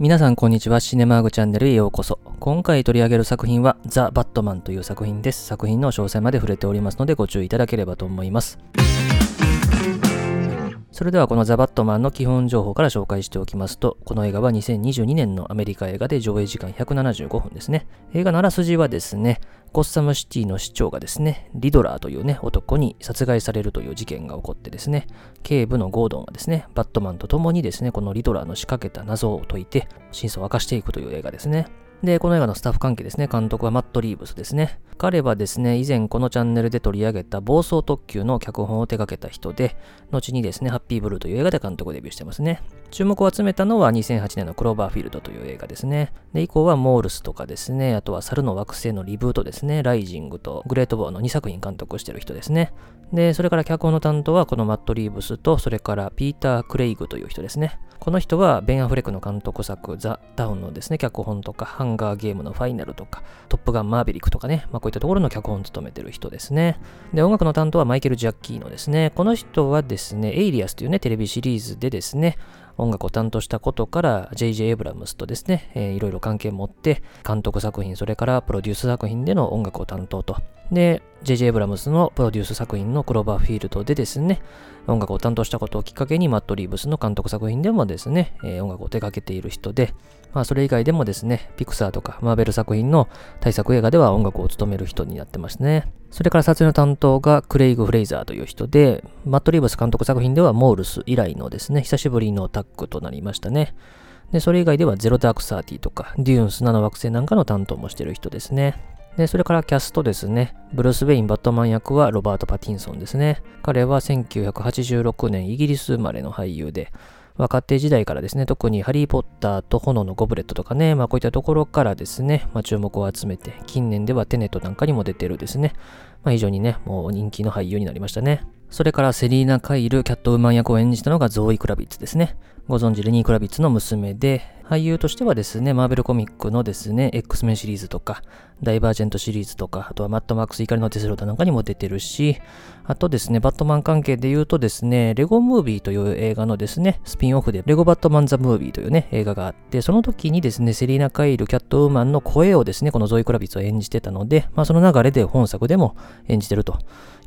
皆さんこんにちは。シネマーグチャンネルへようこそ。今回取り上げる作品はザ・バットマンという作品です。作品の詳細まで触れておりますのでご注意いただければと思います。それではこのザ・バットマンの基本情報から紹介しておきますと、この映画は2022年のアメリカ映画で上映時間175分ですね。映画のあらすじはですね、ゴッサムシティの市長がですね、リドラーというね、男に殺害されるという事件が起こってですね、警部のゴードンがですね、バットマンと共にですね、このリドラーの仕掛けた謎を解いて、真相を明かしていくという映画ですね。で、この映画のスタッフ関係ですね、監督はマット・リーブスですね。彼はですね、以前このチャンネルで取り上げた暴走特急の脚本を手掛けた人で、後にですね、ハッピーブルーという映画で監督デビューしてますね。注目を集めたのは2008年のクローバーフィールドという映画ですね。で、以降はモールスとかですね、あとは猿の惑星のリブートですね、ライジングとグレートボーの2作品監督してる人ですね。で、それから脚本の担当はこのマット・リーブスと、それからピーター・クレイグという人ですね。この人はベン・アフレックの監督作ザ・タウンのですね、脚本とか、ハンガーゲームのファイナルとか、トップガン・マーヴェリックとかね、まあこういったところの脚本を務めてる人ですね。で、音楽の担当はマイケル・ジアッキーノですね。この人はですね、エイリアスというね、テレビシリーズでですね、音楽を担当したことから J.J. エイブラムスとですね、えー、いろいろ関係を持って監督作品、それからプロデュース作品での音楽を担当と。で、J.J. エブラムスのプロデュース作品のクローバーフィールドでですね、音楽を担当したことをきっかけにマット・リーブスの監督作品でもですね、えー、音楽を手掛けている人で、まあそれ以外でもですね、ピクサーとかマーベル作品の大作映画では音楽を務める人になってますね。それから撮影の担当がクレイグ・フレイザーという人で、マット・リーブス監督作品ではモールス以来のですね、久しぶりのタッグとなりましたね。で、それ以外ではゼロダークサーティとか、デューンス7惑星なんかの担当もしてる人ですね。で、それからキャストですね。ブルース・ウェイン・バットマン役はロバート・パティンソンですね。彼は1986年イギリス生まれの俳優で、若手時代からですね、特にハリー・ポッターと炎のゴブレットとかね、まあこういったところからですね、まあ注目を集めて、近年ではテネットなんかにも出てるですね、まあ非常にね、もう人気の俳優になりましたね。それからセリーナ・カイル、キャットウーマン役を演じたのがゾーイ・クラビッツですね。ご存知レニー・クラビッツの娘で、俳優としてはですね、マーベルコミックのですね、X メンシリーズとか、ダイバージェントシリーズとか、あとはマッドマックス怒りのデスロードなんかにも出てるし、あとですね、バットマン関係で言うとですね、レゴムービーという映画のですね、スピンオフで、レゴバットマンザムービーというね、映画があって、その時にですね、セリーナ・カイル、キャットウーマンの声をですね、このゾイ・クラビッツを演じてたので、まあその流れで本作でも演じてると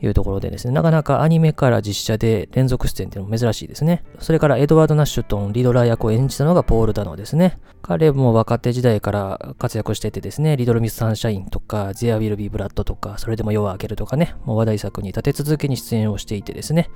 いうところでですね、なかなかアニメから実写で連続出演っていうのも珍しいですね。それからエドワード・ナッシュトン、リドラー役を演じたのがポール・ダノですね。彼も若手時代から活躍しててですね、リドル・ミス・サンシャインとか、ゼア・ウィル・ビー・ブラッドとか、それでも夜は明けるとかね、もう話題作に立て続けに出演をしていてですね、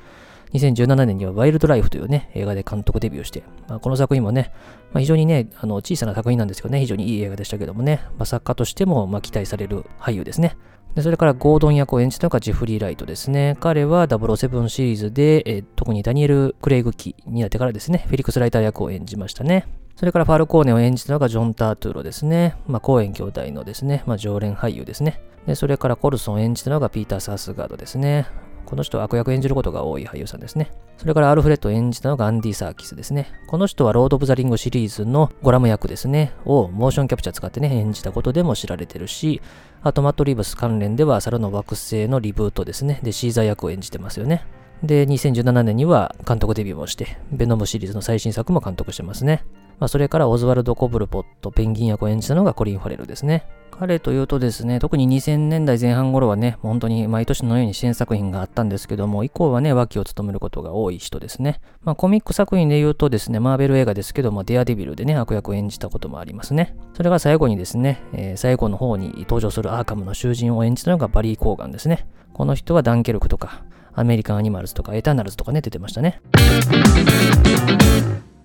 2017年にはワイルドライフというね、映画で監督デビューして、まあ、この作品もね、まあ、非常にね、あの小さな作品なんですけどね、非常にいい映画でしたけどもね、まあ、作家としてもま期待される俳優ですね。でそれからゴードン役を演じたのがジェフリー・ライトですね。彼は007シリーズで、え、特にダニエル・クレイグ期になってからですね、フェリックス・ライター役を演じましたね。それからファルコーネを演じたのがジョン・タートゥーロですね。まあ、コーエン兄弟のですね、まあ、常連俳優ですね。で、それからコルソンを演じたのがピーター・サースガードですね。この人は悪役演じることが多い俳優さんですね。それからアルフレッドを演じたのがアンディ・サーキスですね。この人はロード・オブ・ザ・リングシリーズのゴラム役ですね、をモーションキャプチャー使ってね、演じたことでも知られてるし、あとマット・リーブス関連では猿の惑星のリブートですね。で、シーザー役を演じてますよね。で、2017年には監督デビューもして、ベノムシリーズの最新作も監督してますね。まあ、それからオズワルド・コブルポット、ペンギン役を演じたのがコリン・ファレルですね。彼というとですね、特に2000年代前半頃はね、本当に毎年のように支援作品があったんですけども、以降はね、脇を務めることが多い人ですね。まあ、コミック作品で言うとですね、マーベル映画ですけども、デアデビルでね、悪役を演じたこともありますね。それが最後にですね、えー、最後の方に登場するアーカムの囚人を演じたのがバリー・コーガンですね。この人はダンケルクとか、アメリカン・アニマルズとか、エターナルズとかね、出てましたね。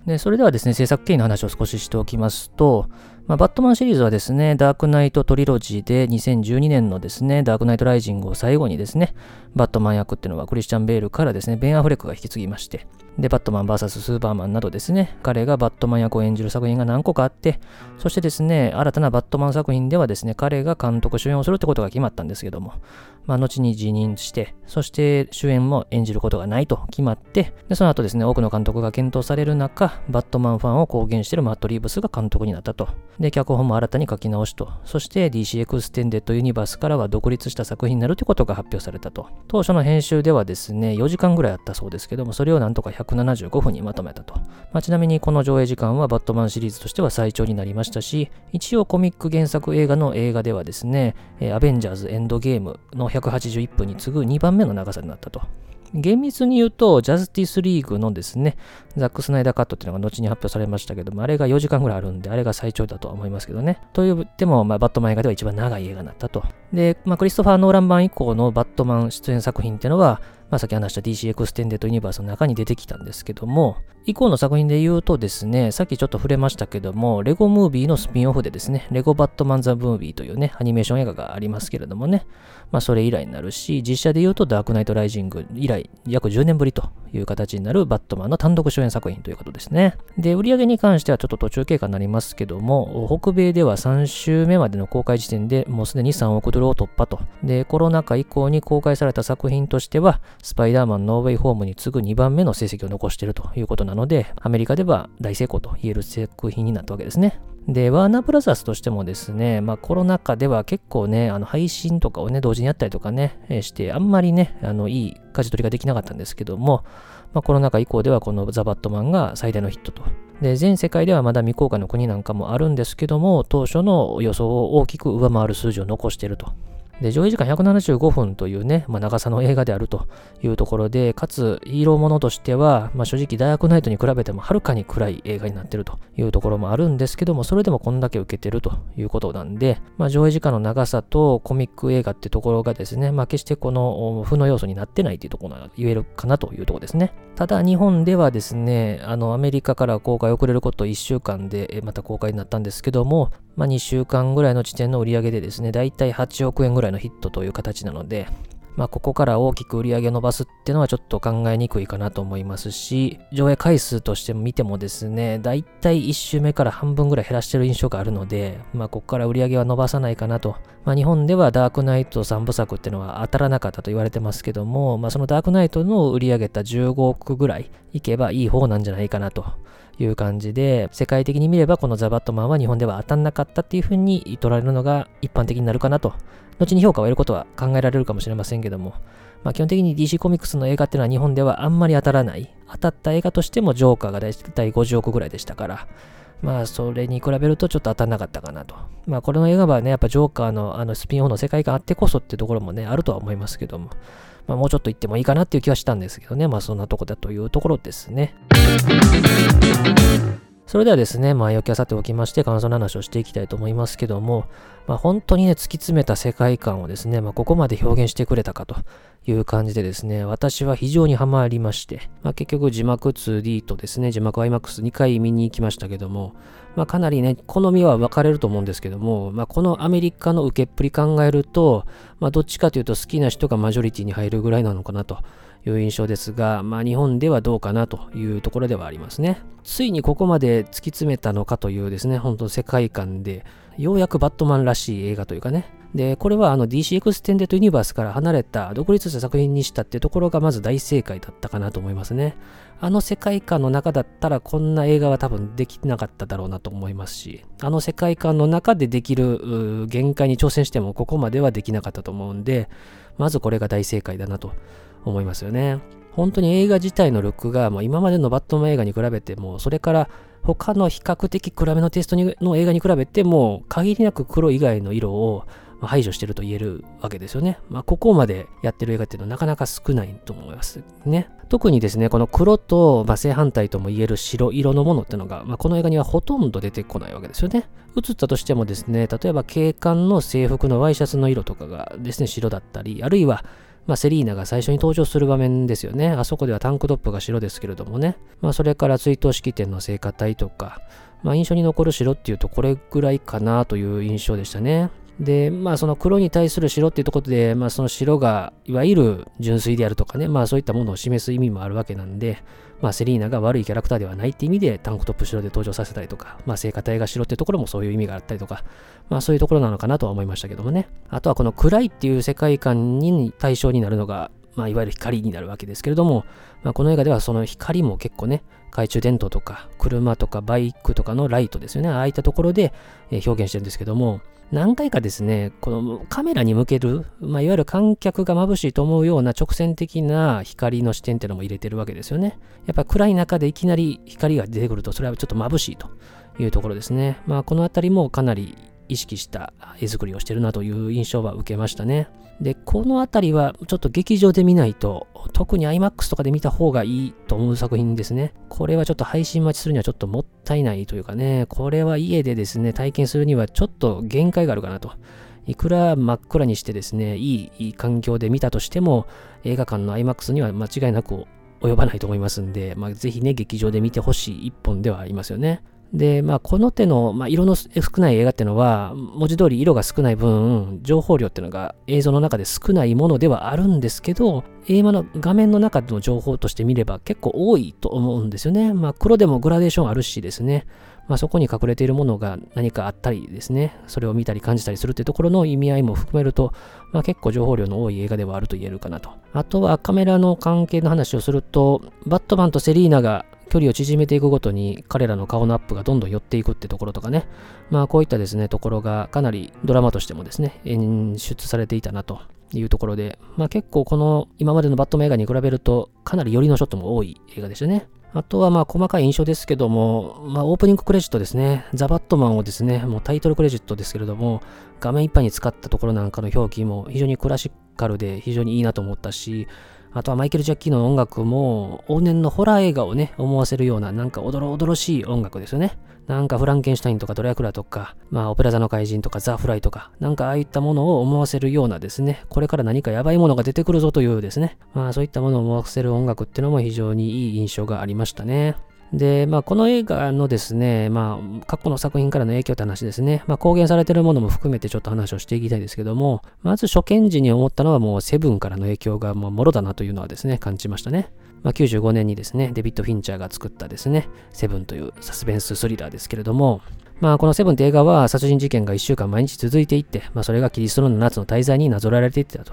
で、それではですね、制作経緯の話を少ししておきますと、まあ、バットマンシリーズはですね、ダークナイトトリロジーで2012年のですね、ダークナイトライジングを最後にですね、バットマン役っていうのはクリスチャン・ベールからですね、ベン・アフレックが引き継ぎまして、で、バットマン VS スーパーマンなどですね、彼がバットマン役を演じる作品が何個かあって、そしてですね、新たなバットマン作品ではですね、彼が監督主演をするってことが決まったんですけども、まあ、後に辞任して、そして主演も演じることがないと決まって、で、その後ですね、多くの監督が検討される中、バットマンファンを公言しているマット・リーブスが監督になったと。で、脚本も新たに書き直しと。そして DC エクステンデッドユニバースからは独立した作品になるということが発表されたと。当初の編集ではですね、4時間ぐらいあったそうですけども、それをなんとか175分にまとめたと。まあ、ちなみにこの上映時間はバットマンシリーズとしては最長になりましたし、一応コミック原作映画の映画ではですね、アベンジャーズエンドゲームの181分に次ぐ2番目の長さになったと。厳密に言うと、ジャスティスリーグのですね、ザック・スナイダーカットっていうのが後に発表されましたけども、あれが4時間ぐらいあるんで、あれが最長だとは思いますけどね。と言っても、まあ、バットマン映画では一番長い映画になったと。で、まあ、クリストファー・ノーラン版以降のバットマン出演作品っていうのは、まあ、さっき話した DC エクステンデッドユニバースの中に出てきたんですけども、以降の作品で言うとですね、さっきちょっと触れましたけども、レゴムービーのスピンオフでですね、レゴバットマン・ザ・ムービーというね、アニメーション映画がありますけれどもね、まあそれ以来になるし、実写で言うとダークナイト・ライジング以来、約10年ぶりという形になるバットマンの単独主演作品ということですね。で、売り上げに関してはちょっと途中経過になりますけども、北米では3週目までの公開時点でもうすでに3億ドルを突破と。で、コロナ禍以降に公開された作品としては、スパイダーマンノーウェイホームに次ぐ2番目の成績を残しているということなんですなので、アメリカでは大成功と言える作品になったわけですね。で、ワーナーブラザースとしてもですね、まあコロナ禍では結構ね、あの配信とかをね、同時にやったりとかね、して、あんまりね、あの、いい舵取りができなかったんですけども、まあコロナ禍以降ではこのザ・バットマンが最大のヒットと。で、全世界ではまだ未公開の国なんかもあるんですけども、当初の予想を大きく上回る数字を残していると。で、上映時間175分というね、まあ、長さの映画であるというところで、かつヒーローものとしては、まあ、正直ダークナイトに比べてもはるかに暗い映画になってるというところもあるんですけども、それでもこんだけ受けてるということなんで、まあ、上映時間の長さとコミック映画ってところがですね、まあ、決してこの負の要素になってないというところが言えるかなというところですね。ただ日本ではですね、あのアメリカから公開遅れること1週間でまた公開になったんですけども、まあ、2週間ぐらいの時点の売り上げでですね、だいたい8億円ぐらいのヒットという形なので、まあ、ここから大きく売り上げを伸ばすっていうのはちょっと考えにくいかなと思いますし、上映回数として見てもですね、だいたい1週目から半分ぐらい減らしてる印象があるので、まあ、ここから売り上げは伸ばさないかなと。まあ、日本ではダークナイト3部作っていうのは当たらなかったと言われてますけども、まあ、そのダークナイトの売り上げた15億ぐらいいけばいい方なんじゃないかなと。いう感じで、世界的に見ればこのザ・バットマンは日本では当たんなかったっていう風に取られるのが一般的になるかなと。後に評価を得ることは考えられるかもしれませんけども、まあ、基本的に DC コミックスの映画っていうのは日本ではあんまり当たらない。当たった映画としてもジョーカーがだいたい50億ぐらいでしたから、まあ、それに比べるとちょっと当たんなかったかなと。まあ、これの映画はね、やっぱジョーカーのあのスピンオフの世界観あってこそっていうところもね、あるとは思いますけども、まあ、もうちょっと行ってもいいかなっていう気はしたんですけどね、まあ、そんなとこだというところですね。それではですね、前置きはさておきまして、感想の話をしていきたいと思いますけども、まあ、本当にね、突き詰めた世界観をですね、まあ、ここまで表現してくれたかという感じでですね、私は非常にハマりまして、まあ、結局字幕 2D とですね、字幕 IMAX2 回見に行きましたけども、まあ、かなりね、好みは分かれると思うんですけども、まあ、このアメリカの受けっぷり考えると、まあ、どっちかというと好きな人がマジョリティに入るぐらいなのかなという印象ですが、まあ、日本ではどうかなというところではありますね。ついにここまで突き詰めたのかというですね、本当世界観で、ようやくバットマンらしい映画というかね。で、これはあの DC エクステンデッドユニバースから離れた独立した作品にしたっていうところがまず大正解だったかなと思いますね。あの世界観の中だったらこんな映画は多分できなかっただろうなと思いますし、あの世界観の中でできる限界に挑戦してもここまではできなかったと思うんで、まずこれが大正解だなと思いますよね。本当に映画自体のルックがもう今までのバットマン映画に比べても、それから他の比較的暗めのテストの映画に比べても、限りなく黒以外の色を排除してると言えるわけですよね。まあ、ここまでやってる映画っていうのはなかなか少ないと思いますね。特にですね、この黒と、まあ、正反対とも言える白色のものっていうのが、まあ、この映画にはほとんど出てこないわけですよね。映ったとしてもですね、例えば警官の制服のワイシャツの色とかがですね、白だったり、あるいはまあ、セリーナが最初に登場する場面ですよね。あそこではタンクトップが白ですけれどもね。まあ、それから追悼式典の聖歌隊とか、まあ、印象に残る白っていうとこれぐらいかなという印象でしたね。で、まあその黒に対する白っていうところで、まあその白がいわゆる純粋であるとかね、まあそういったものを示す意味もあるわけなんで、まあセリーナが悪いキャラクターではないって意味でタンクトップ白で登場させたりとか、まあ聖火隊が白ってところもそういう意味があったりとか、まあそういうところなのかなとは思いましたけどもね。あとはこの暗いっていう世界観に対象になるのが、まあ、いわゆる光になるわけですけれども、まあ、この映画ではその光も結構ね、懐中電灯とか車とかバイクとかのライトですよね。ああいったところで表現してるんですけども、何回かですね、このカメラに向ける、まあ、いわゆる観客が眩しいと思うような直線的な光の視点っていうのも入れてるわけですよね。やっぱ暗い中でいきなり光が出てくると、それはちょっと眩しいというところですね。まあ、このあたりもかなり意識した絵作りをしてるなという印象は受けましたね。で、このあたりはちょっと劇場で見ないと、特に IMAX とかで見た方がいいと思う作品ですね。これはちょっと配信待ちするにはちょっともったいないというかね、これは家でですね、体験するにはちょっと限界があるかなと。いくら真っ暗にしてですね、いい環境で見たとしても、映画館の IMAX には間違いなく及ばないと思いますんで、まあ、ぜひね、劇場で見てほしい一本ではありますよね。で、まあ、この手の、まあ、色の少ない映画っていうのは、文字通り色が少ない分、情報量っていうのが映像の中で少ないものではあるんですけど、映画の画面の中での情報として見れば結構多いと思うんですよね。まあ、黒でもグラデーションあるしですね。まあ、そこに隠れているものが何かあったりですね、それを見たり感じたりするっていうところの意味合いも含めると、まあ、結構情報量の多い映画ではあると言えるかなと。あとはカメラの関係の話をすると、バットマンとセリーナが距離を縮めていくごとに彼らの顔のアップがどんどん寄っていくってところとかね、まあこういったですね、ところがかなりドラマとしてもですね、演出されていたなというところで、まあ結構この今までのバットマン映画に比べるとかなり寄りのショットも多い映画でしたね。あとはまあ細かい印象ですけども、まあオープニングクレジットですね、ザ・バットマンをですね、もうタイトルクレジットですけれども、画面いっぱいに使ったところなんかの表記も非常にクラシカルで非常にいいなと思ったし、あとはマイケル・ジャッキーの音楽も、往年のホラー映画をね、思わせるような、なんかおどろおどろしい音楽ですよね。なんかフランケンシュタインとかドラクラとか、まあオペラ座の怪人とかザ・フライとか、なんかああいったものを思わせるようなですね、これから何かやばいものが出てくるぞというですね、まあそういったものを思わせる音楽っていうのも非常にいい印象がありましたね。で、まあ、この映画のですね、まあ、過去の作品からの影響って話ですね、まあ、公言されてるものも含めてちょっと話をしていきたいですけども、まず初見時に思ったのはもうセブンからの影響がもうもろだなというのはですね、感じましたね。まあ、95年にですね、デビッド・フィンチャーが作ったですね、セブンというサスペンススリラーですけれども、まあ、このセブンって映画は殺人事件が1週間毎日続いていって、まあ、それがキリストの夏の滞在になぞられていってたと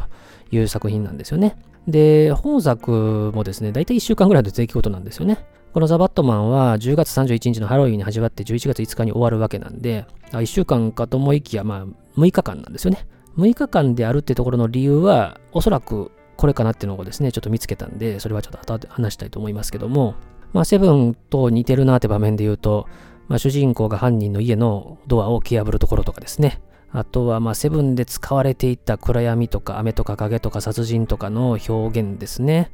いう作品なんですよね。で、本作もですね、だいたい1週間ぐらいの出来事なんですよね。このザ・バットマンは10月31日のハロウィンに始まって11月5日に終わるわけなんで、1週間かと思いきや、まあ、6日間なんですよね。6日間であるってところの理由は、おそらくこれかなっていうのをですね、ちょっと見つけたんで、それはちょっと後で話したいと思いますけども、まあ、セブンと似てるなって場面で言うと、まあ、主人公が犯人の家のドアを蹴破るところとかですね、あとは、まあ、セブンで使われていた暗闇とか雨とか影とか殺人とかの表現ですね。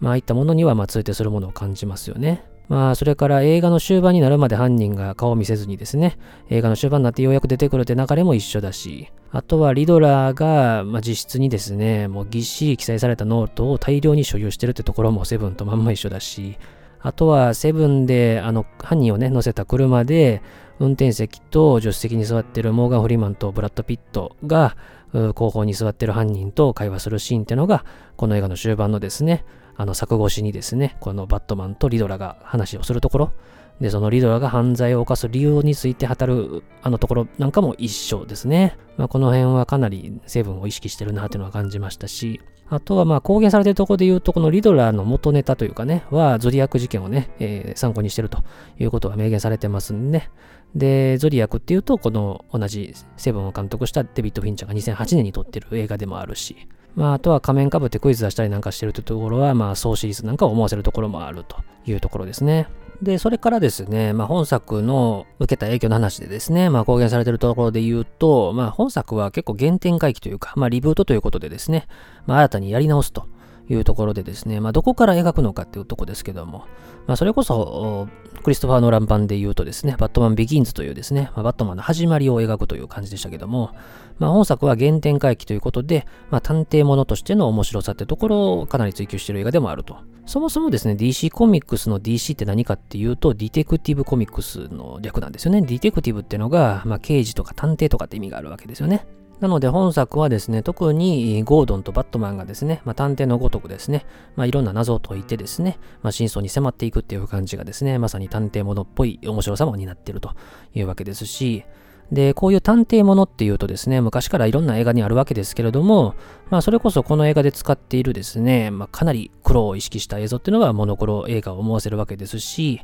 まあ、ああいったものには、まあ、通底するものを感じますよね。まあ、それから映画の終盤になるまで犯人が顔を見せずにですね、映画の終盤になってようやく出てくるって流れも一緒だし、あとはリドラーが、まあ、自室にですね、もうぎっしり記載されたノートを大量に所有してるってところもセブンとまんま一緒だし、あとはセブンで、あの、犯人をね、乗せた車で、運転席と助手席に座ってるモーガン・フリーマンとブラッド・ピットが、後方に座ってる犯人と会話するシーンっていうのが、この映画の終盤のですね、あの作越しにですね、このバットマンとリドラが話をするところ、で、そのリドラが犯罪を犯す理由について語るあのところなんかも一緒ですね。まあ、この辺はかなり成分を意識してるなっていうのは感じましたし、あとはまあ公言されてるところで言うと、このリドラの元ネタというかね、はゾディアック事件をね、えー、参考にしてるということは明言されてますんでね。で、ゾディアクっていうと、この同じセブンを監督したデビッド・フィンチャーが2008年に撮ってる映画でもあるし、まあ、あとは仮面かぶってクイズ出したりなんかしてるというところは、まあ、総シリーズなんかを思わせるところもあるというところですね。で、それからですね、まあ、本作の受けた影響の話でですね、まあ、公言されてるところで言うと、まあ、本作は結構原点回帰というか、まあ、リブートということでですね、まあ、新たにやり直すというところでですね、まあ、どこから描くのかっていうとこですけども、まあ、それこそ、クリストファー・ノーラン版で言うとですね、バットマン・ビギンズというですね、まあ、バットマンの始まりを描くという感じでしたけども、まあ、本作は原点回帰ということで、まあ、探偵ものとしての面白さってところをかなり追求している映画でもあると。そもそもですね、DC コミックスの DC って何かっていうと、 Detective Comics の略なんですよね。 Detective ってのが、まあ、刑事とか探偵とかって意味があるわけですよね。なので本作はですね、特にゴードンとバットマンがですね、まあ、探偵のごとくですね、まあ、いろんな謎を解いてですね、まあ、真相に迫っていくっていう感じがですね、まさに探偵ものっぽい面白さも担っているというわけですし、で、こういう探偵ものっていうとですね、昔からいろんな映画にあるわけですけれども、まあ、それこそこの映画で使っているですね、まあ、かなり黒を意識した映像っていうのがモノクロ映画を思わせるわけですし、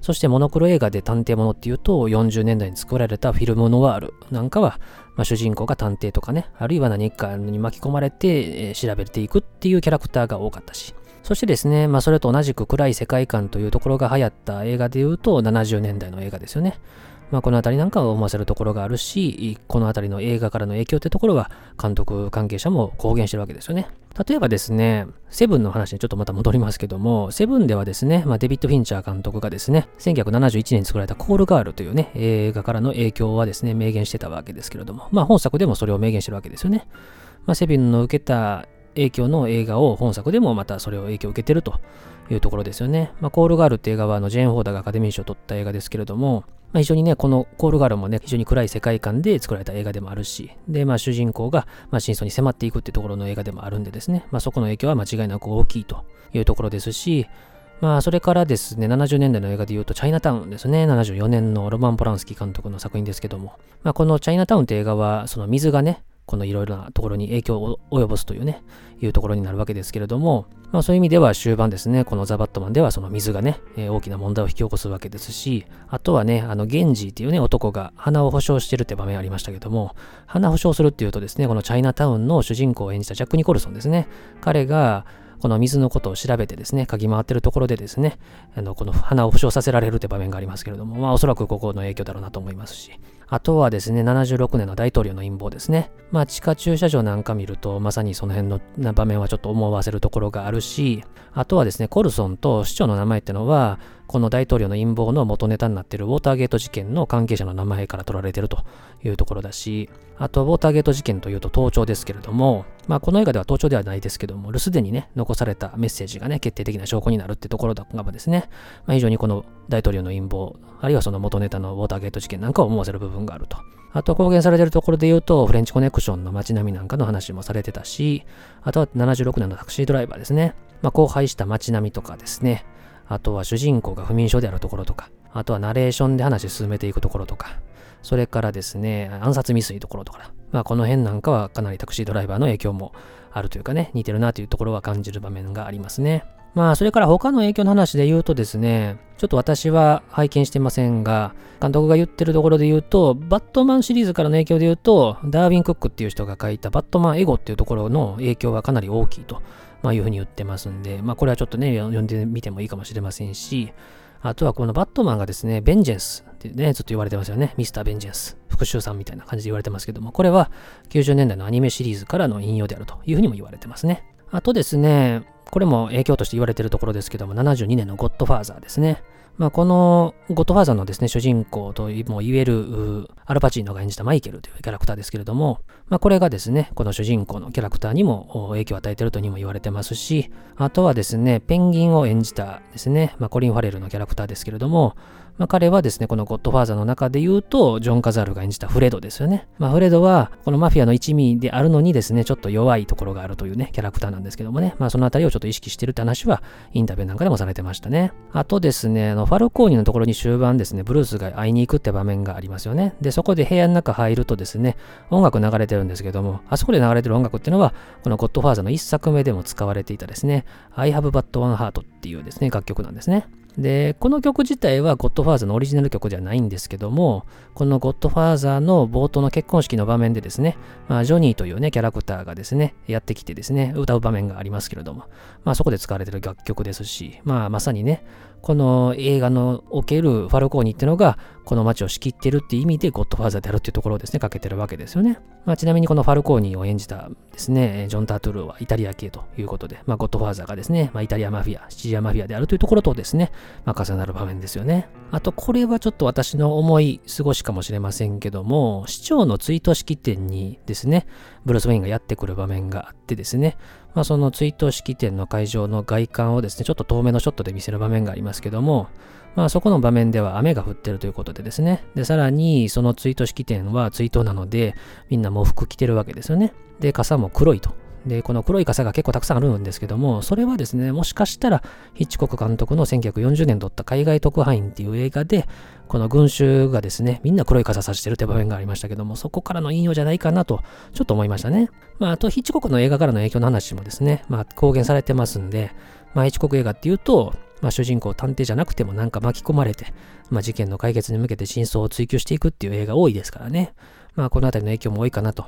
そしてモノクロ映画で探偵ものっていうと、40年代に作られたフィルムノワールなんかは、まあ、主人公が探偵とかね、あるいは何かに巻き込まれて、え、調べていくっていうキャラクターが多かったし、そしてですね、まあ、それと同じく暗い世界観というところが流行った映画で言うと、70年代の映画ですよね。まあ、この辺りなんかを思わせるところがあるし、この辺りの映画からの影響ってところは監督関係者も公言してるわけですよね。例えばですね、セブンの話にちょっとまた戻りますけども、セブンではですね、まあ、デビッド・フィンチャー監督がですね、1971年に作られたコールガールというね、映画からの影響はですね、明言してたわけですけれども、まあ本作でもそれを明言してるわけですよね。まあ、セブンの受けた影響の映画を本作でもまたそれを影響を受けてるというところですよね。まあ、コールガールって映画はあのジェーン・ホーダーがアカデミー賞を取った映画ですけれども、まあ、非常にね、このコールガールもね、非常に暗い世界観で作られた映画でもあるし、で、まあ主人公が、まあ真相に迫っていくっていうところの映画でもあるんでですね、まあそこの影響は間違いなく大きいというところですし、まあそれからですね、70年代の映画で言うとチャイナタウンですね、74年のロマン・ポランスキー監督の作品ですけども、まあこのチャイナタウンって映画は、その水がね、このいろいろなところに影響を及ぼすというね、いうところになるわけですけれども、まあそういう意味では終盤ですね、このザ・バットマンではその水がね、えー、大きな問題を引き起こすわけですし、あとはね、あの、ゲンジーっていうね、男が鼻を保証してるって場面ありましたけども、鼻保証するっていうとですね、このチャイナタウンの主人公を演じたジャック・ニコルソンですね、彼が、この水のことを調べてですね、嗅ぎ回ってるところでですね、あのこの鼻を負傷させられるって場面がありますけれども、まあおそらくここの影響だろうなと思いますし、あとはですね、76年の大統領の陰謀ですね。まあ地下駐車場なんか見ると、まさにその辺の場面はちょっと思わせるところがあるし、あとはですね、コルソンと市長の名前ってのは、この大統領の陰謀の元ネタになっているウォーターゲート事件の関係者の名前から取られているというところだし、あと、ウォーターゲート事件というと盗聴ですけれども、まあ、この映画では盗聴ではないですけども、留守電にね、残されたメッセージがね、決定的な証拠になるってところだがですね、まあ、非常にこの大統領の陰謀、あるいはその元ネタのウォーターゲート事件なんかを思わせる部分があると。あと公言されているところで言うと、フレンチコネクションの街並みなんかの話もされてたし、あとは76年のタクシードライバーですね。まあ、荒廃した街並みとかですね。あとは主人公が不眠症であるところとか、あとはナレーションで話進めていくところとか、それからですね、暗殺未遂ところとか、まあこの辺なんかはかなりタクシードライバーの影響もあるというかね、似てるなというところは感じる場面がありますね。まあそれから他の影響の話で言うとですね、ちょっと私は拝見してませんが、監督が言ってるところで言うと、バットマンシリーズからの影響で言うと、ダーウィン・クックっていう人が書いたバットマンエゴっていうところの影響はかなり大きいと。まあ、いうふうに言ってますんで、まあ、これはちょっとね、読んでみてもいいかもしれませんし、あとはこのバットマンがですね、ベンジェンスってね、ずっと言われてますよね。ミスター・ベンジェンス。復讐さんみたいな感じで言われてますけども、これは90年代のアニメシリーズからの引用であるというふうにも言われてますね。あとですね、これも影響として言われてるところですけども、72年のゴッドファーザーですね。まあ、このゴッドファーザーのですね、主人公とも言えるアルパチーノが演じたマイケルというキャラクターですけれども、まあ、これがですね、この主人公のキャラクターにも影響を与えているとにも言われてますし、あとはですね、ペンギンを演じたですね、まあ、コリン・ファレルのキャラクターですけれども、まあ、彼はですね、このゴッドファーザーの中で言うと、ジョン・カザールが演じたフレドですよね。まあ、フレドは、このマフィアの一味であるのにですね、ちょっと弱いところがあるというね、キャラクターなんですけどもね、まあ、そのあたりをちょっと意識してるって話は、インタビューなんかでもされてましたね。あとですね、あのファルコーニのところに終盤ですね、ブルースが会いに行くって場面がありますよね。で、そこで部屋の中入るとですね、音楽流れてるんですけども、あそこで流れてる音楽っていうのは、このゴッドファーザーの一作目でも使われていたですね、I have but one heart っていうですね、楽曲なんですね。で、この曲自体はゴッドファーザーのオリジナル曲ではないんですけども、このゴッドファーザーの冒頭の結婚式の場面でですね、まあ、ジョニーというね、キャラクターがですね、やってきてですね、歌う場面がありますけれども、まあそこで使われてる楽曲ですし、まあまさにね、この映画のおけるファルコーニっていうのが、この街を仕切ってるっていう意味でゴッドファーザーであるっていうところをですね、かけてるわけですよね。まあ、ちなみにこのファルコーニを演じたですね、ジョン・タートゥルーはイタリア系ということで、まあ、ゴッドファーザーがですね、まあ、イタリアマフィア、シチリアマフィアであるというところとですね、まあ、重なる場面ですよね。あと、これはちょっと私の思い過ごしかもしれませんけども、市長の追悼式典にですね、ブルース・ウェインがやってくる場面があってですね、まあ、その追悼式典の会場の外観をですね、ちょっと遠目のショットで見せる場面がありますけども、まあそこの場面では雨が降ってるということでですね。で、さらにその追悼式典は追悼なので、みんな喪服着てるわけですよね。で、傘も黒いとで、この黒い傘が結構たくさんあるんですけども、それはですね、もしかしたら、ヒッチコック監督の1940年撮った海外特派員っていう映画で、この群衆がですね、みんな黒い傘さしてるって場面がありましたけども、そこからの引用じゃないかなと、ちょっと思いましたね。まあ、あと、ヒッチコックの映画からの影響の話もですね、まあ、公言されてますんで、まあ、ヒッチコック映画っていうと、まあ、主人公探偵じゃなくてもなんか巻き込まれて、まあ、事件の解決に向けて真相を追求していくっていう映画多いですからね。まあ、この辺りの影響も多いかなと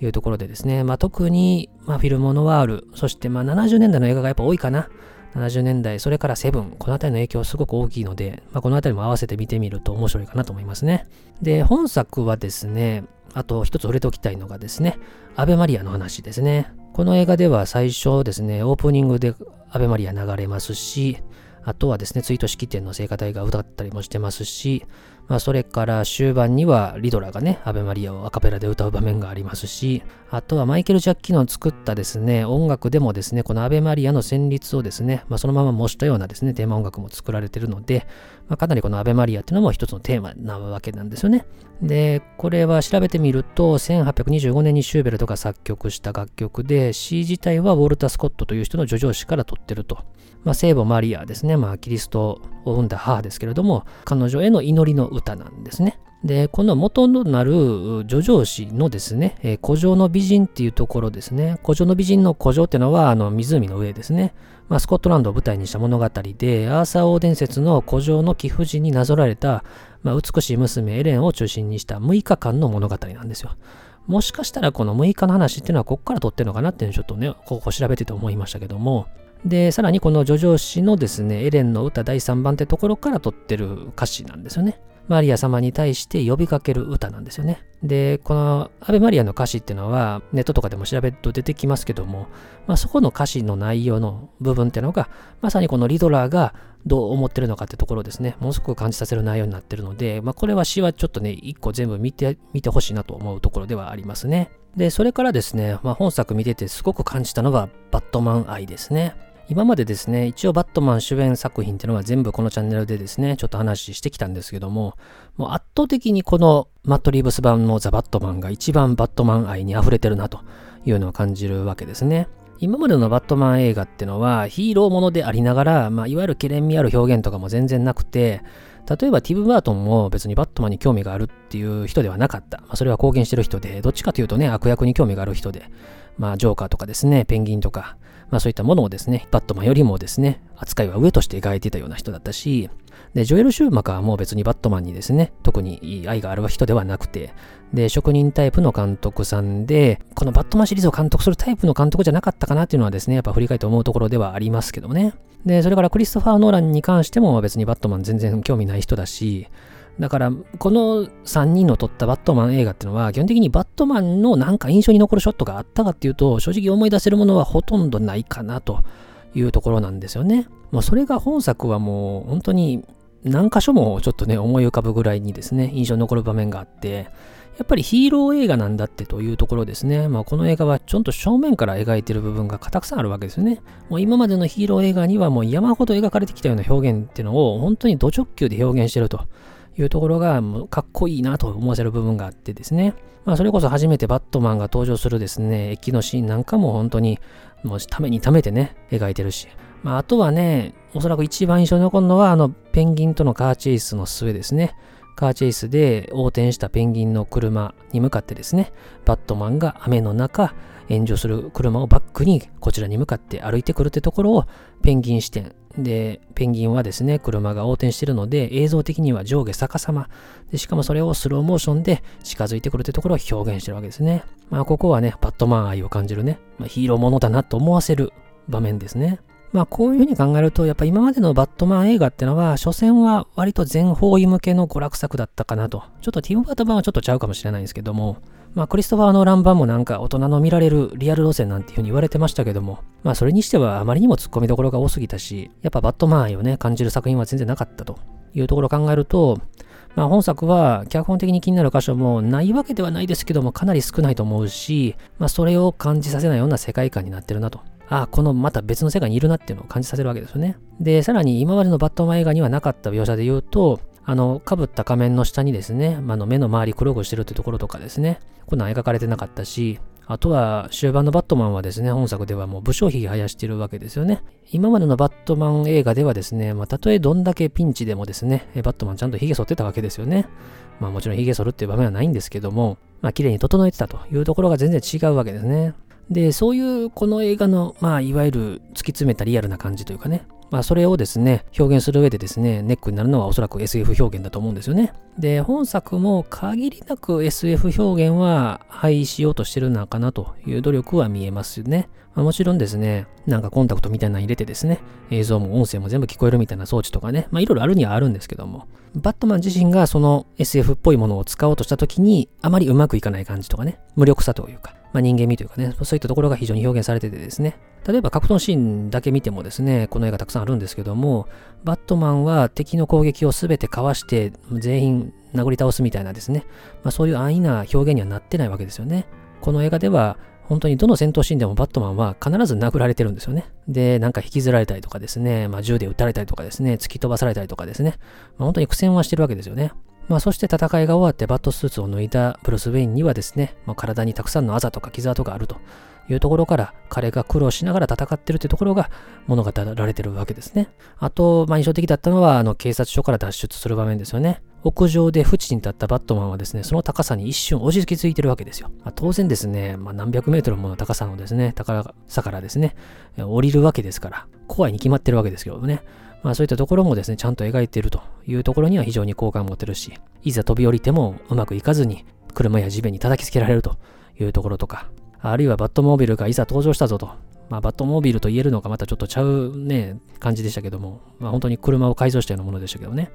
いうところでですね、まあ、特に、まあ、フィルモノワール、そしてまあ70年代の映画がやっぱ多いかな。70年代、それからセブン、この辺りの影響すごく大きいので、まあ、この辺りも合わせて見てみると面白いかなと思いますね。で、本作はですね、あと一つ触れておきたいのがですね、アベマリアの話ですね。この映画では最初ですね、オープニングでアベマリア流れますし、あとはですね、ツイート式典の聖歌隊が歌ったりもしてますし、まあ、それから終盤にはリドラがね、アベマリアをアカペラで歌う場面がありますし、あとはマイケル・ジャッキーの作ったですね、音楽でもですね、このアベマリアの旋律をですね、まあ、そのまま模したようなですね、テーマ音楽も作られてるので、まあ、かなりこのアベマリアっていうのも一つのテーマなわけなんですよね。で、これは調べてみると、1825年にシューベルトが作曲した楽曲で、詩自体はウォルター・スコットという人の叙情詩から取ってると。まあ、聖母マリアですね、まあ、キリストを生んだ母ですけれども、彼女への祈りの歌なんですね。で、この元となる叙情詩のですね、えー、古城の美人っていうところですね。古城の美人の古城っていうのは、あの、湖の上ですね。まあ、スコットランドを舞台にした物語で、アーサー王伝説の古城の貴婦人になぞられた、まあ、美しい娘エレンを中心にした6日間の物語なんですよ。もしかしたらこの6日の話っていうのはここから撮ってるのかなっていうのをちょっとね、ここ調べてて思いましたけども、で、さらにこの叙情詩のですね、エレンの歌第3番ってところから取ってる歌詞なんですよね。マリア様に対して呼びかける歌なんですよね。で、このアベマリアの歌詞っていうのはネットとかでも調べると出てきますけども、まあ、そこの歌詞の内容の部分っていうのが、まさにこのリドラーがどう思ってるのかってところですね、ものすごく感じさせる内容になってるので、まあ、これは詩はちょっとね、一個全部見て、見てほしいなと思うところではありますね。で、それからですね、まあ、本作見ててすごく感じたのはバットマン愛ですね。今までですね、一応バットマン主演作品っていうのは全部このチャンネルでですね、ちょっと話してきたんですけども、もう圧倒的にこのマット・リーブス版のザ・バットマンが一番バットマン愛に溢れてるなというのを感じるわけですね。今までのバットマン映画ってのはヒーローものでありながら、まあ、いわゆる懸念味ある表現とかも全然なくて、例えばティム・バートンも別にバットマンに興味があるっていう人ではなかった。まあ、それは公言してる人で、どっちかというとね、悪役に興味がある人で、まあ、ジョーカーとかですね、ペンギンとか、まあそういったものをですね、バットマンよりもですね、扱いは上として描いていたような人だったし、で、ジョエル・シューマカーも別にバットマンにですね、特に愛がある人ではなくて、で、職人タイプの監督さんで、このバットマンシリーズを監督するタイプの監督じゃなかったかなっていうのはですね、やっぱ振り返って思うところではありますけどね。で、それからクリストファー・ノーランに関しても別にバットマン全然興味ない人だし、だから、この3人の撮ったバットマン映画っていうのは、基本的にバットマンのなんか印象に残るショットがあったかっていうと、正直思い出せるものはほとんどないかなというところなんですよね。もうそれが本作はもう本当に何箇所もちょっとね、思い浮かぶぐらいにですね、印象に残る場面があって、やっぱりヒーロー映画なんだってというところですね。まあ、この映画はちょっと正面から描いてる部分がたくさんあるわけですよね。もう今までのヒーロー映画にはもう山ほど描かれてきたような表現っていうのを本当にド直球で表現してるというところがもうかっこいいなと思わせる部分があってですね。まあ、それこそ初めてバットマンが登場するですね、駅のシーンなんかも本当にもうためにためてね、描いてるし。まあ、あとはね、おそらく一番印象に残るのは、あの、ペンギンとのカーチェイスの末ですね。カーチェイスで横転したペンギンの車に向かってですね、バットマンが雨の中、炎上する車をバックにこちらに向かって歩いてくるってところをペンギン視点で、ペンギンはですね、車が横転してるので、映像的には上下逆さま。で、しかもそれをスローモーションで近づいてくるってところを表現してるわけですね。まあ、ここはね、バットマン愛を感じるね、まあ、ヒーローものだなと思わせる場面ですね。まあこういうふうに考えると、やっぱ今までのバットマン映画ってのは、所詮は割と全方位向けの娯楽作だったかなと。ちょっとティム・バート版はちょっとちゃうかもしれないんですけども、まあクリストファーの乱版もなんか大人の見られるリアル路線なんていうふうに言われてましたけども、まあそれにしてはあまりにも突っ込みどころが多すぎたし、やっぱバットマン愛をね、感じる作品は全然なかったというところを考えると、まあ本作は脚本的に気になる箇所もないわけではないですけどもかなり少ないと思うし、まあそれを感じさせないような世界観になってるなとああ、このまた別の世界にいるなっていうのを感じさせるわけですよね。で、さらに今までのバットマン映画にはなかった描写で言うと、あの、被った仮面の下にですね、あの目の周り黒くしてるってところとかですね、こんなん描かれてなかったし、あとは終盤のバットマンはですね、本作ではもう武将髭生やしてるわけですよね。今までのバットマン映画ではですね、まあ、たとえどんだけピンチでもですね、バットマンちゃんと髭剃ってたわけですよね。まあもちろん髭剃るっていう場面はないんですけども、まあ綺麗に整えてたというところが全然違うわけですね。で、そういうこの映画の、まあいわゆる突き詰めたリアルな感じというかね、まあ、それをですね、表現する上でですね、ネックになるのはおそらく SF 表現だと思うんですよね。で、本作も限りなく SF 表現は廃止しようとしてるのかなという努力は見えますよね。まあ、もちろんですね、なんかコンタクトみたいなの入れてですね、映像も音声も全部聞こえるみたいな装置とかね、まあいろいろあるにはあるんですけども、バットマン自身がその SF っぽいものを使おうとした時に、あまりうまくいかない感じとかね、無力さというか、まあ、人間味というかね、そういったところが非常に表現されててですね、例えば格闘シーンだけ見てもですね、この映画たくさんあるんですけども、バットマンは敵の攻撃を全てかわして全員殴り倒すみたいなですね、まあ、そういう安易な表現にはなってないわけですよね。この映画では本当にどの戦闘シーンでもバットマンは必ず殴られてるんですよね。で、なんか引きずられたりとかですね、まあ、銃で撃たれたりとかですね、突き飛ばされたりとかですね、まあ、本当に苦戦はしてるわけですよね。まあ、そして戦いが終わってバットスーツを脱いだブルース・ウェインにはですね、まあ、体にたくさんのあざとか傷跡があるというところから彼が苦労しながら戦ってるというところが物語られてるわけですね。あと、まあ、印象的だったのはあの警察署から脱出する場面ですよね。屋上で縁に立ったバットマンはですね、その高さに一瞬落ち着いてるわけですよ。まあ、当然ですね、まあ、何百メートルもの高さのですね、高さからですね、降りるわけですから、怖いに決まってるわけですけどね。まあそういったところもですね、ちゃんと描いているというところには非常に好感を持てるし、いざ飛び降りてもうまくいかずに車や地面に叩きつけられるというところとか、あるいはバットモービルがいざ登場したぞと、まあバットモービルと言えるのかまたちょっとちゃうね、感じでしたけども、まあ本当に車を改造したようなものでしたけどね、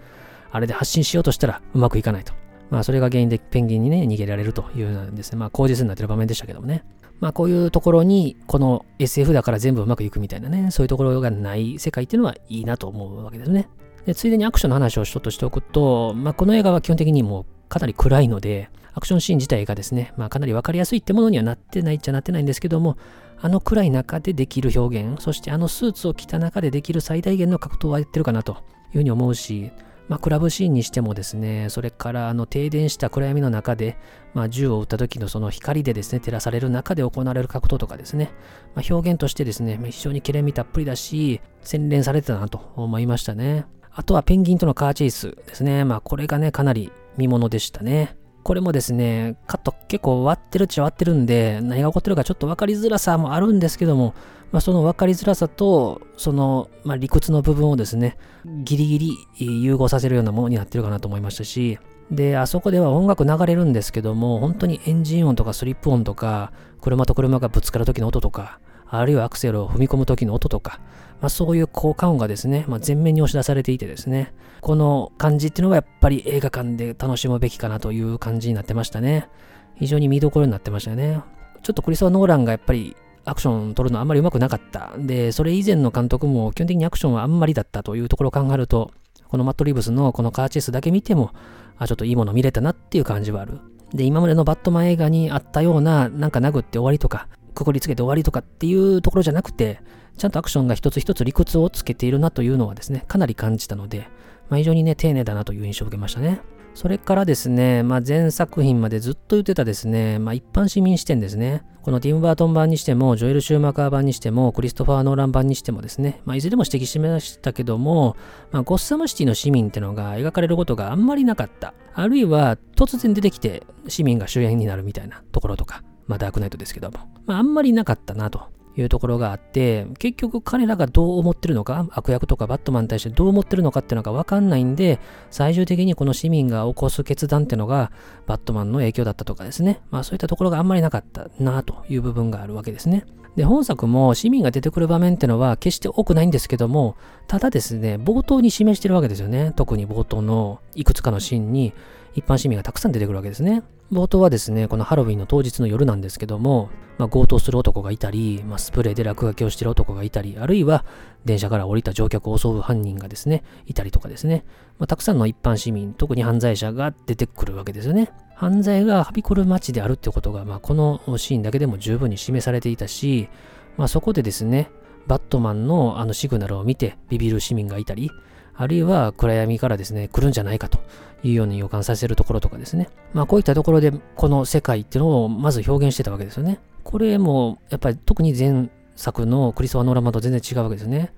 あれで発進しようとしたらうまくいかないと。まあそれが原因でペンギンにね、逃げられるというようなですね、まあ口実になってる場面でしたけどもね。まあこういうところに、この SF だから全部うまくいくみたいなね、そういうところがない世界っていうのはいいなと思うわけですね。でついでにアクションの話をちょっとしておくと、まあこの映画は基本的にもうかなり暗いので、アクションシーン自体がですね、まあかなりわかりやすいってものにはなってないっちゃなってないんですけども、あの暗い中でできる表現、そしてあのスーツを着た中でできる最大限の格闘はやってるかなというふうに思うし、まあ、クラブシーンにしてもですね、それからあの停電した暗闇の中で、まあ、銃を撃った時のその光でですね、照らされる中で行われる格闘とかですね、まあ、表現としてですね、ま非常に綺麗味たっぷりだし、洗練されてたなと思いましたね。あとはペンギンとのカーチェイスですね。まあこれがね、かなり見物でしたね。これもですね、カット結構割ってるっちゃ割ってるんで、何が起こってるかちょっと分かりづらさもあるんですけども、まあ、その分かりづらさと、その、まあ、理屈の部分をですね、ギリギリ融合させるようなものになってるかなと思いましたし、で、あそこでは音楽流れるんですけども、本当にエンジン音とかスリップ音とか、車と車がぶつかる時の音とか、あるいはアクセルを踏み込む時の音とか、まあ、そういう効果音がですね、まあ、前面に押し出されていてですね、この感じっていうのがやっぱり映画館で楽しむべきかなという感じになってましたね。非常に見どころになってましたね。ちょっとクリストノーランがやっぱりアクション撮るのあんまりうまくなかった。で、それ以前の監督も基本的にアクションはあんまりだったというところを考えると、このマット・リブスのこのカーチェイスだけ見ても、あ、ちょっといいもの見れたなっていう感じはある。で、今までのバットマン映画にあったような、なんか殴って終わりとか、くくりつけて終わりとかっていうところじゃなくて、ちゃんとアクションが一つ一つ理屈をつけているなというのはですね、かなり感じたので、まあ、非常にね、丁寧だなという印象を受けましたね。それからですね、まあ、前作品までずっと言ってたですね、まあ、一般市民視点ですね。このティム・バートン版にしても、ジョエル・シューマーカー版にしても、クリストファー・ノーラン版にしてもですね、まあ、いずれも指摘しましたけども、まあ、ゴッサムシティの市民ってのが描かれることがあんまりなかった。あるいは、突然出てきて市民が主演になるみたいなところとか、まあ、ダークナイトですけども、まあ、あんまりなかったなというところがあって、結局彼らがどう思ってるのか、悪役とかバットマンに対してどう思ってるのかっていうのがわかんないんで、最終的にこの市民が起こす決断っていうのが、バットマンの影響だったとかですね。まあそういったところがあんまりなかったなという部分があるわけですね。で、本作も市民が出てくる場面っていうのは決して多くないんですけども、ただですね、冒頭に示してるわけですよね。特に冒頭のいくつかのシーンに一般市民がたくさん出てくるわけですね。冒頭はですね、このハロウィンの当日の夜なんですけども、まあ、強盗する男がいたり、まあ、スプレーで落書きをしている男がいたり、あるいは電車から降りた乗客を襲う犯人がですね、いたりとかですね、まあ、たくさんの一般市民、特に犯罪者が出てくるわけですよね。犯罪がはびこる街であるってことが、まあ、このシーンだけでも十分に示されていたし、まあ、そこでですね、バットマンのあのシグナルを見てビビる市民がいたり、あるいは暗闇からですね、来るんじゃないかというように予感させるところとかですね。まあこういったところでこの世界っていうのをまず表現してたわけですよね。これもやっぱり特に前作のクリストファー・ノーラン版と全然違うわけですね。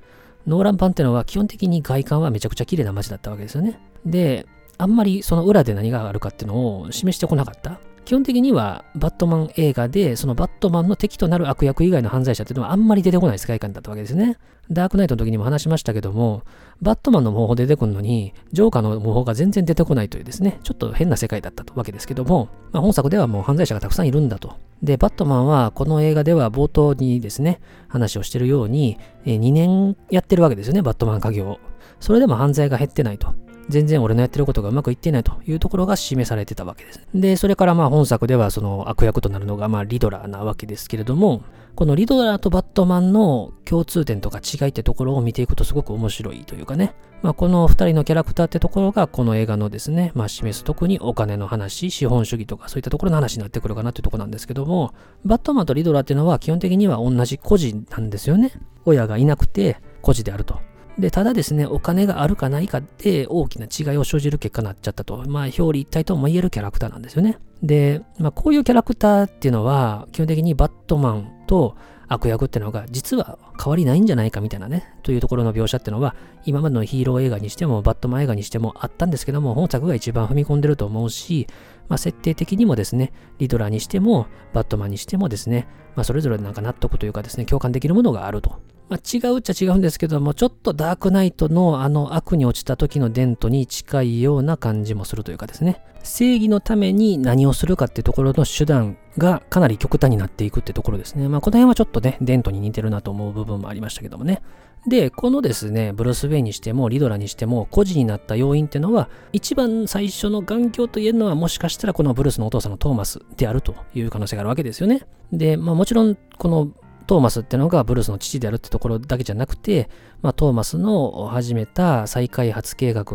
ノーラン版っていうのは基本的に外観はめちゃくちゃ綺麗な街だったわけですよね。で、あんまりその裏で何があるかっていうのを示してこなかった。基本的にはバットマン映画で、そのバットマンの敵となる悪役以外の犯罪者っていうのはあんまり出てこない世界観だったわけですね。ダークナイトの時にも話しましたけども、バットマンの模倣出てくるのに、ジョーカーの模倣が全然出てこないというですね、ちょっと変な世界だったわけですけども、まあ、本作ではもう犯罪者がたくさんいるんだと。で、バットマンはこの映画では冒頭にですね、話をしてるように、2年やってるわけですよね、バットマン家業を。それでも犯罪が減ってないと。全然俺のやってることがうまくいっていないというところが示されてたわけです。で、それからまあ本作ではその悪役となるのがまあリドラーなわけですけれども、このリドラーとバットマンの共通点とか違いってところを見ていくとすごく面白いというかね、まあ、この二人のキャラクターってところがこの映画のですね、まあ、示す特にお金の話、資本主義とかそういったところの話になってくるかなっていうところなんですけども、バットマンとリドラーっていうのは基本的には同じ孤児なんですよね。親がいなくて孤児であると。で、ただですね、お金があるかないかで大きな違いを生じる結果になっちゃったと。まあ、表裏一体とも言えるキャラクターなんですよね。で、まあ、こういうキャラクターっていうのは、基本的にバットマンと悪役っていうのが実は変わりないんじゃないかみたいなね、というところの描写っていうのは、今までのヒーロー映画にしても、バットマン映画にしてもあったんですけども、本作が一番踏み込んでると思うし、まあ、設定的にもですね、リドラーにしても、バットマンにしてもですね、まあ、それぞれなんか納得というかですね、共感できるものがあるとまあ、違うっちゃ違うんですけども、ちょっとダークナイトのあの悪に落ちた時のデントに近いような感じもするというかですね、正義のために何をするかっていうところの手段がかなり極端になっていくってところですね。まあ、この辺はちょっとね、デントに似てるなと思う部分もありましたけどもね。で、このですね、ブルース・ウェイにしても、リドラにしても、孤児になった要因っていうのは、一番最初の眼鏡と言えるのは、もしかしたらこのブルースのお父さんのトーマスであるという可能性があるわけですよね。で、まあもちろん、このトーマスってのがブルースの父であるってところだけじゃなくて、まあ、トーマスの始めた再開発計画、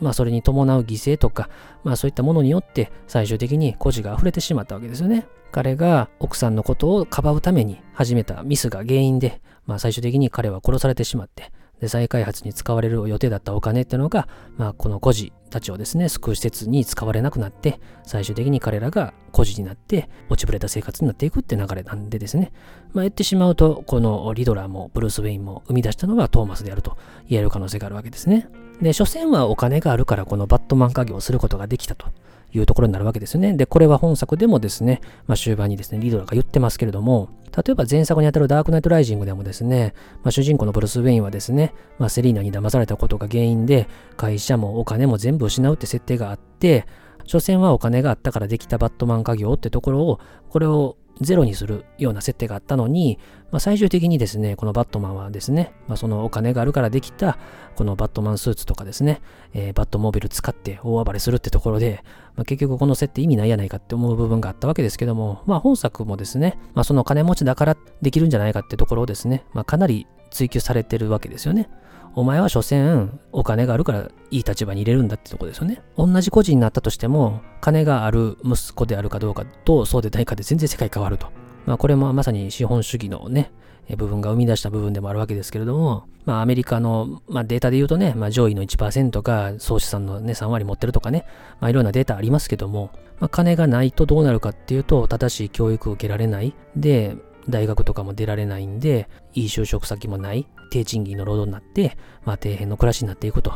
まあ、それに伴う犠牲とか、まあ、そういったものによって最終的に孤児が溢れてしまったわけですよね。彼が奥さんのことをかばうために始めたミスが原因で、まあ、最終的に彼は殺されてしまって、で再開発に使われる予定だったお金っていうのが、まあ、この孤児たちをですね、救う施設に使われなくなって、最終的に彼らが孤児になって、落ちぶれた生活になっていくって流れなんでですね、まあ、言ってしまうと、このリドラーもブルース・ウェインも生み出したのはトーマスであると言える可能性があるわけですね。で、所詮はお金があるからこのバットマン家業をすることができたというところになるわけですね。で、これは本作でもですね、まあ、終盤にですね、リードラが言ってますけれども、例えば前作にあたるダークナイトライジングでもですね、まあ、主人公のブルース・ウェインはですね、まあ、セリーナに騙されたことが原因で、会社もお金も全部失うって設定があって、所詮はお金があったからできたバットマン家業ってところを、これをゼロにするような設定があったのに、まあ、最終的にですね、このバットマンはですね、まあ、そのお金があるからできた、このバットマンスーツとかですね、えー、バットモービル使って大暴れするってところで、まあ、結局この設定意味ないやないかって思う部分があったわけですけども、まあ本作もですね、まあその金持ちだからできるんじゃないかってところをですね、まあかなり追求されてるわけですよね。お前は所詮お金があるからいい立場に入れるんだってとこですよね。同じ個人になったとしても、金がある息子であるかどうかとそうでないかで全然世界変わると。まあこれもまさに資本主義のね、部分が生み出した部分でもあるわけですけれども、まあアメリカの、まあ、データで言うとね、まあ上位の1%が総資産のね3割持ってるとかね、まあいろんなデータありますけども、まあ金がないとどうなるかっていうと、正しい教育を受けられない。で、大学とかも出られないんで、いい就職先もない、低賃金の労働になって、まあ底辺の暮らしになっていくと。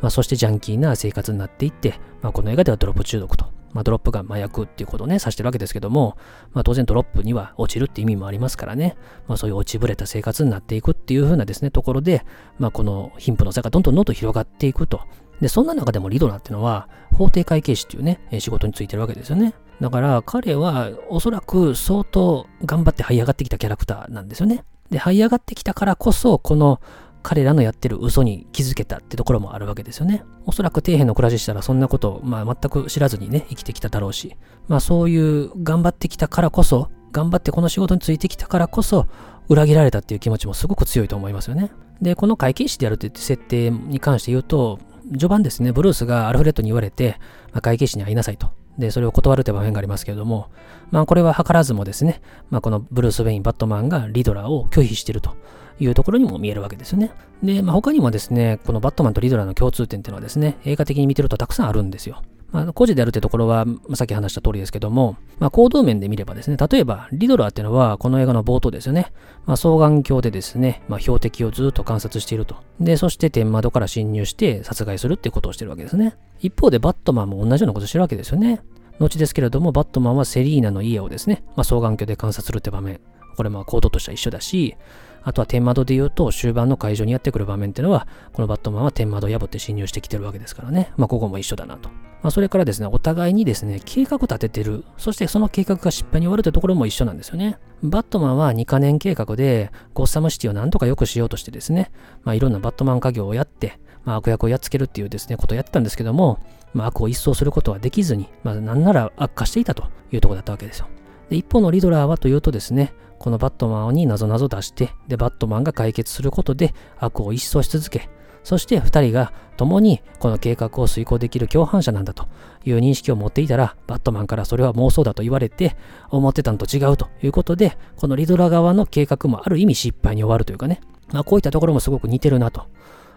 まあそしてジャンキーな生活になっていって、まあこの映画ではドロップ中毒と。まあドロップが麻薬っていうことをね、指してるわけですけども、まあ当然ドロップには落ちるって意味もありますからね、まあそういう落ちぶれた生活になっていくっていう風なですね、ところで、まあこの貧富の差がどんどんどんどん広がっていくと。で、そんな中でもリドラーっていうのは、法定会計士っていうね、仕事についてるわけですよね。だから彼はおそらく相当頑張って這い上がってきたキャラクターなんですよね。で、這い上がってきたからこそ、この彼らのやってる嘘に気づけたってところもあるわけですよね。おそらく底辺の暮らししたらそんなことを、まあ、全く知らずにね、生きてきただろうし、まあそういう頑張ってきたからこそ、頑張ってこの仕事についてきたからこそ、裏切られたっていう気持ちもすごく強いと思いますよね。で、この会計士であるって設定に関して言うと、序盤ですね、ブルースがアルフレッドに言われて、まあ、会計士に会いなさいと。で、それを断るという場面がありますけれども、まあこれは図らずもですね、まあこのブルース・ウェイン・バットマンがリドラーを拒否しているというところにも見えるわけですよね。で、まあ、他にもですね、このバットマンとリドラーの共通点っていうのはですね、映画的に見てるとたくさんあるんですよ。まあ、個人であるってところは、まあ、さっき話した通りですけども、まあ、行動面で見ればですね、例えば、リドラーっていうのは、この映画の冒頭ですよね、まあ、双眼鏡でですね、まあ、標的をずっと観察していると。で、そして天窓から侵入して殺害するっていうことをしてるわけですね。一方で、バットマンも同じようなことしてるわけですよね。後ですけれども、バットマンはセリーナの家をですね、まあ、双眼鏡で観察するって場面、これまあ行動としては一緒だし、あとは天窓で言うと終盤の会場にやってくる場面っていうのは、このバットマンは天窓を破って侵入してきてるわけですからね。まあここも一緒だなと。まあそれからですね、お互いにですね、計画立ててる。そしてその計画が失敗に終わるというところも一緒なんですよね。バットマンは2カ年計画でゴッサムシティをなんとか良くしようとしてですね、まあいろんなバットマン家業をやって、まあ悪役をやっつけるっていうですね、ことをやってたんですけども、まあ悪を一掃することはできずに、まあなんなら悪化していたというところだったわけですよ。で一方のリドラーはというとですね、このバットマンに謎々出して、で、バットマンが解決することで悪を一掃し続け、そして二人が共にこの計画を遂行できる共犯者なんだという認識を持っていたら、バットマンからそれは妄想だと言われて、思ってたのと違うということで、このリドラ側の計画もある意味失敗に終わるというかね、まあこういったところもすごく似てるなと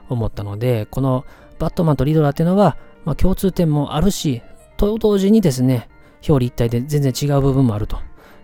思ったので、このバットマンとリドラっていうのは、まあ共通点もあるし、と同時にですね、表裏一体で全然違う部分もあると。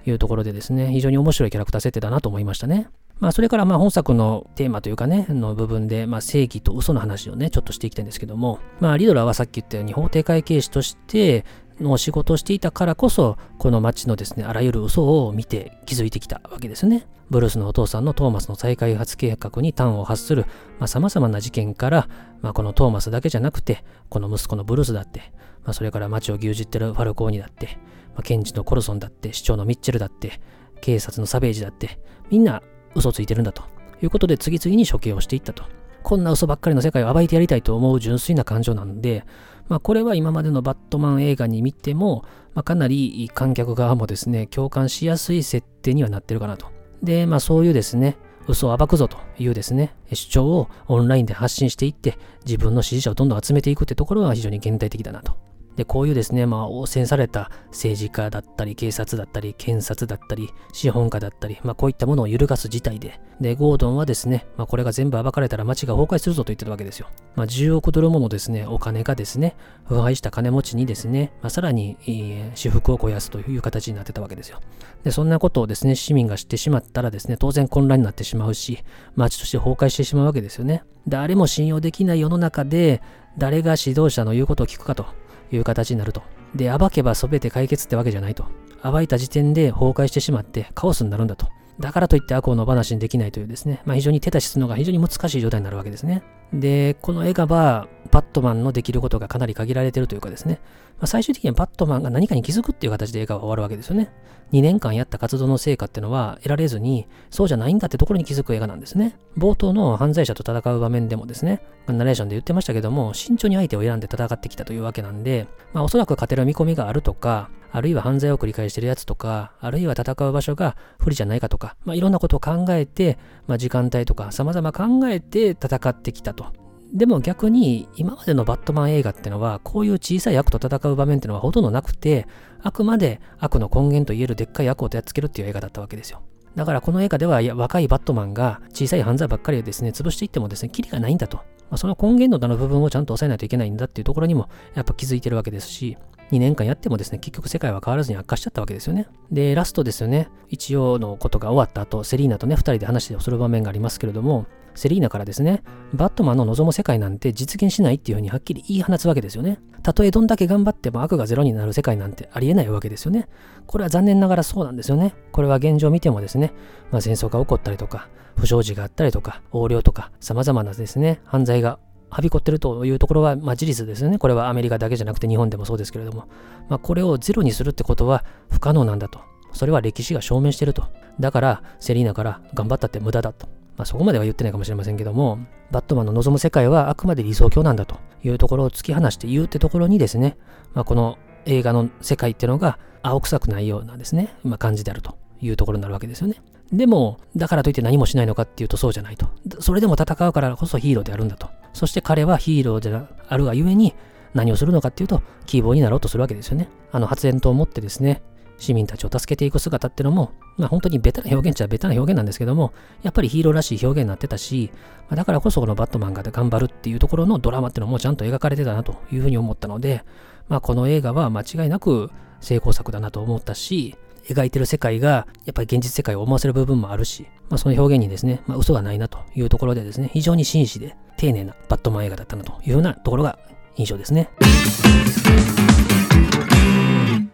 いうところでですね、非常に面白いキャラクター設定だなと思いましたね。まあ、それからまあ本作のテーマというかね、の部分で、まあ、正義と嘘の話をね、ちょっとしていきたいんですけども、まあ、リドラーはさっき言ったように法廷会計士としての仕事をしていたからこそ、この街のですね、あらゆる嘘を見て気づいてきたわけですね。ブルースのお父さんのトーマスの再開発計画に端を発する、まあ、様々な事件から、まあ、このトーマスだけじゃなくて、この息子のブルースだって、まあ、それから街を牛耳ってるファルコーニだって、まあ、検事のコルソンだって、市長のミッチェルだって、警察のサベージだって、みんな嘘ついてるんだということで次々に処刑をしていったと。こんな嘘ばっかりの世界を暴いてやりたいと思う純粋な感情なんで、まあ、これは今までのバットマン映画に見ても、まあ、かなり観客側もですね、共感しやすい設定にはなってるかなと。で、まあそういうですね、嘘を暴くぞというですね、主張をオンラインで発信していって、自分の支持者をどんどん集めていくってところは非常に現代的だなと。で、こういうですね、まあ、汚染された政治家だったり、警察だったり、検察だったり、資本家だったり、まあ、こういったものを揺るがす事態で、で、ゴードンはですね、まあ、これが全部暴かれたら街が崩壊するぞと言ってたわけですよ。まあ、10億ドルものですね、お金がですね、腐敗した金持ちにですね、まあ、さらに、えー、私服を肥やすという形になってたわけですよ。で、そんなことをですね、市民が知ってしまったらですね、当然混乱になってしまうし、街として崩壊してしまうわけですよね。誰も信用できない世の中で、誰が指導者の言うことを聞くかという形になると。で、暴けば全て解決ってわけじゃないと。暴いた時点で崩壊してしまってカオスになるんだと。だからといって悪を野放しにできないというですね、まあ、非常に手出しするのが非常に難しい状態になるわけですね。で、この映画は、バットマンのできることがかなり限られてるというかですね、まあ、最終的にはバットマンが何かに気づくっていう形で映画は終わるわけですよね。2年間やった活動の成果っていうのは得られずに、そうじゃないんだってところに気づく映画なんですね。冒頭の犯罪者と戦う場面でもですね、ナレーションで言ってましたけども、慎重に相手を選んで戦ってきたというわけなんで、まあ、おそらく勝てる見込みがあるとか、あるいは犯罪を繰り返してるやつとか、あるいは戦う場所が不利じゃないかとか、まあ、いろんなことを考えて、まあ、時間帯とか様々考えて戦ってきたと。でも逆に今までのバットマン映画ってのはこういう小さい悪と戦う場面ってのはほとんどなくてあくまで悪の根源と言えるでっかい悪をやっつけるっていう映画だったわけですよ。だからこの映画では若いバットマンが小さい犯罪ばっかりをですね潰していってもですねキリがないんだと。まあ、その根源のの部分をちゃんと抑えないといけないんだっていうところにもやっぱ気づいてるわけですし2年間やってもですね、結局世界は変わらずに悪化しちゃったわけですよね。で、ラストですよね。一応のことが終わった後、セリーナとね、2人で話をする場面がありますけれども、セリーナからですね、バットマンの望む世界なんて実現しないっていうふうにはっきり言い放つわけですよね。たとえどんだけ頑張っても悪がゼロになる世界なんてありえないわけですよね。これは残念ながらそうなんですよね。これは現状見てもですね、まあ、戦争が起こったりとか、不祥事があったりとか、横領とか、様々なですね、犯罪がはびこってるというところは、まあ、事実ですよね。これはアメリカだけじゃなくて日本でもそうですけれども、まあ、これをゼロにするってことは不可能なんだと。それは歴史が証明してると。だから、セリーナから頑張ったって無駄だと。まあ、そこまでは言ってないかもしれませんけども、バットマンの望む世界はあくまで理想郷なんだというところを突き放して言うってところにですね、まあ、この映画の世界ってのが青臭くないようなですね、まあ、感じであるというところになるわけですよね。でも、だからといって何もしないのかっていうとそうじゃないと。それでも戦うからこそヒーローであるんだと。そして彼はヒーローであるがゆえに何をするのかっていうと、希望になろうとするわけですよね。あの発煙筒を持ってですね、市民たちを助けていく姿っていうのも、まあ本当にベタな表現っちゃベタな表現なんですけども、やっぱりヒーローらしい表現になってたし、だからこそこのバットマンが頑張るっていうところのドラマっていうのもちゃんと描かれてたなというふうに思ったので、まあこの映画は間違いなく成功作だなと思ったし、描いてる世界がやっぱり現実世界を思わせる部分もあるし、まあ、その表現にですね、まあ、嘘がないなというところでですね、非常に真摯で丁寧なバットマン映画だったなというようなところが印象ですね。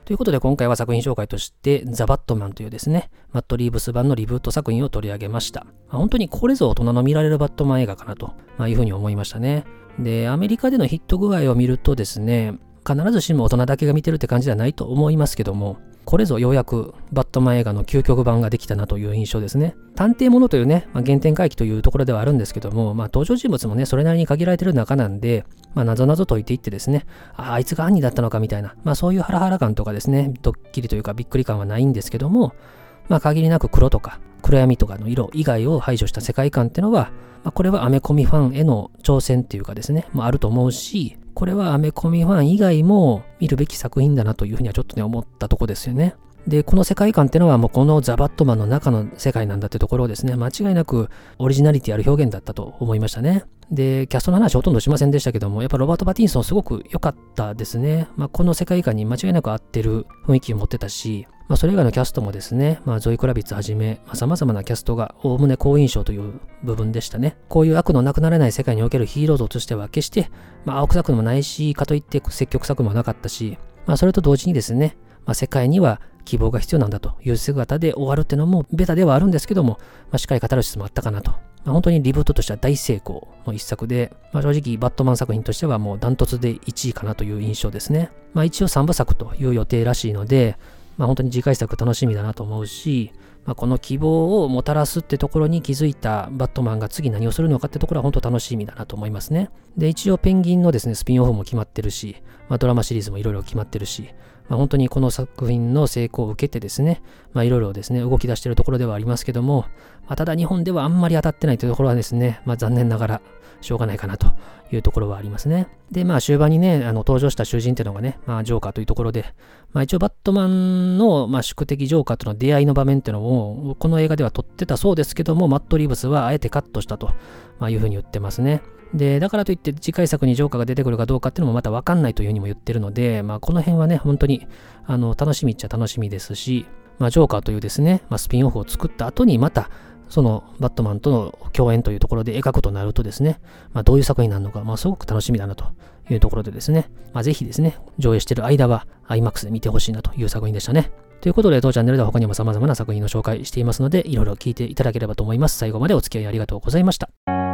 ということで今回は作品紹介としてザ・バットマンというですね、マット・リーブス版のリブート作品を取り上げました。まあ、本当にこれぞ大人の見られるバットマン映画かなと、まあ、いうふうに思いましたね。で、アメリカでのヒット具合を見るとですね、必ずしも大人だけが見てるって感じではないと思いますけども、これぞようやくバットマン映画の究極版ができたなという印象ですね。探偵ものというね、まあ、原点回帰というところではあるんですけども、まあ、登場人物もね、それなりに限られてる中なんで、まあ、謎々解いていってですね、ああいつが犯人だったのかみたいな、まあ、そういうハラハラ感とかですね、ドッキリというかびっくり感はないんですけども、まあ、限りなく黒とか暗闇とかの色以外を排除した世界観っていうのは、まあ、これはアメコミファンへの挑戦っていうかですね、まあ、あると思うし、これはアメコミファン以外も見るべき作品だなというふうにはちょっとね思ったとこですよね。で、この世界観ってのはもうこのザ・バットマンの中の世界なんだってところをですね、間違いなくオリジナリティある表現だったと思いましたね。で、キャストの話ほとんどしませんでしたけども、やっぱロバート・パティンソンすごく良かったですね。まあ、この世界観に間違いなく合ってる雰囲気を持ってたし、まあ、それ以外のキャストもですね、まあ、ゾイ・クラビッツはじめ、まあ、様々なキャストがおおむね好印象という部分でしたね。こういう悪のなくなれない世界におけるヒーロー像としては決して、まあ、青臭くもないし、かといって積極臭くもなかったし、まあ、それと同時にですね、まあ、世界には希望が必要なんだという姿で終わるっていうのもベタではあるんですけども、まあ、しっかりカタルシスもあったかなと。まあ、本当にリブートとしては大成功の一作で、まあ、正直バットマン作品としてはもうダントツで1位かなという印象ですね。まあ、一応3部作という予定らしいので、まあ、本当に次回作楽しみだなと思うし、まあ、この希望をもたらすってところに気づいたバットマンが次何をするのかってところは本当楽しみだなと思いますね。で、一応ペンギンのですね、スピンオフも決まってるし、まあ、ドラマシリーズもいろいろ決まってるし、まあ、本当にこの作品の成功を受けてですね、まあ、いろいろですね、動き出してるところではありますけども、まあ、ただ日本ではあんまり当たってないというところはですね、まあ、残念ながらしょうがないかなというところはありますね。で、まあ終盤にね、あの登場した囚人っていうのがね、まあジョーカーというところで、まあ一応バットマンの、まあ、宿敵ジョーカーとの出会いの場面っていうのを、この映画では撮ってたそうですけども、マット・リーブスはあえてカットしたと、まあ、いうふうに言ってますね。で、だからといって次回作にジョーカーが出てくるかどうかっていうのもまたわかんないというふうにも言ってるので、まあこの辺はね、本当にあの楽しみっちゃ楽しみですし、まあジョーカーというですね、まあ、スピンオフを作った後にまたそのバットマンとの共演というところで描くとなるとですね、まあ、どういう作品になるのか、まあ、すごく楽しみだなというところでですね、まあ、ぜひですね、上映している間は IMAX で見てほしいなという作品でしたね。ということで、当チャンネルでは他にも様々な作品の紹介していますので、いろいろ聞いていただければと思います。最後までお付き合いありがとうございました。